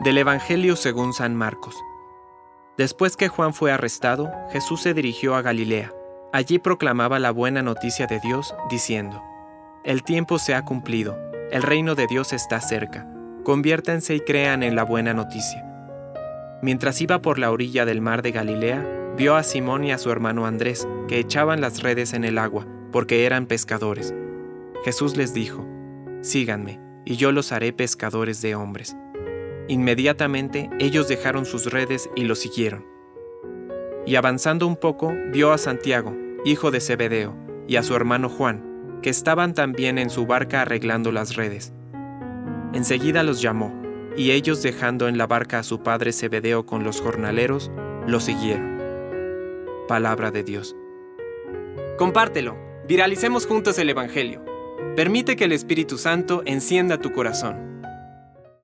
Del Evangelio según San Marcos. Después que Juan fue arrestado, Jesús se dirigió a Galilea. Allí proclamaba la buena noticia de Dios, diciendo, El tiempo se ha cumplido, el reino de Dios está cerca, conviértanse y crean en la buena noticia. Mientras iba por la orilla del mar de Galilea, vio a Simón y a su hermano Andrés, que echaban las redes en el agua, porque eran pescadores. Jesús les dijo, Síganme, y yo los haré pescadores de hombres. Inmediatamente ellos dejaron sus redes y lo siguieron. Y avanzando un poco, vio a Santiago, hijo de Zebedeo, y a su hermano Juan, que estaban también en su barca arreglando las redes. Enseguida los llamó, y ellos dejando en la barca a su padre Zebedeo con los jornaleros, lo siguieron. Palabra de Dios. Compártelo, viralicemos juntos el Evangelio. Permite que el Espíritu Santo encienda tu corazón.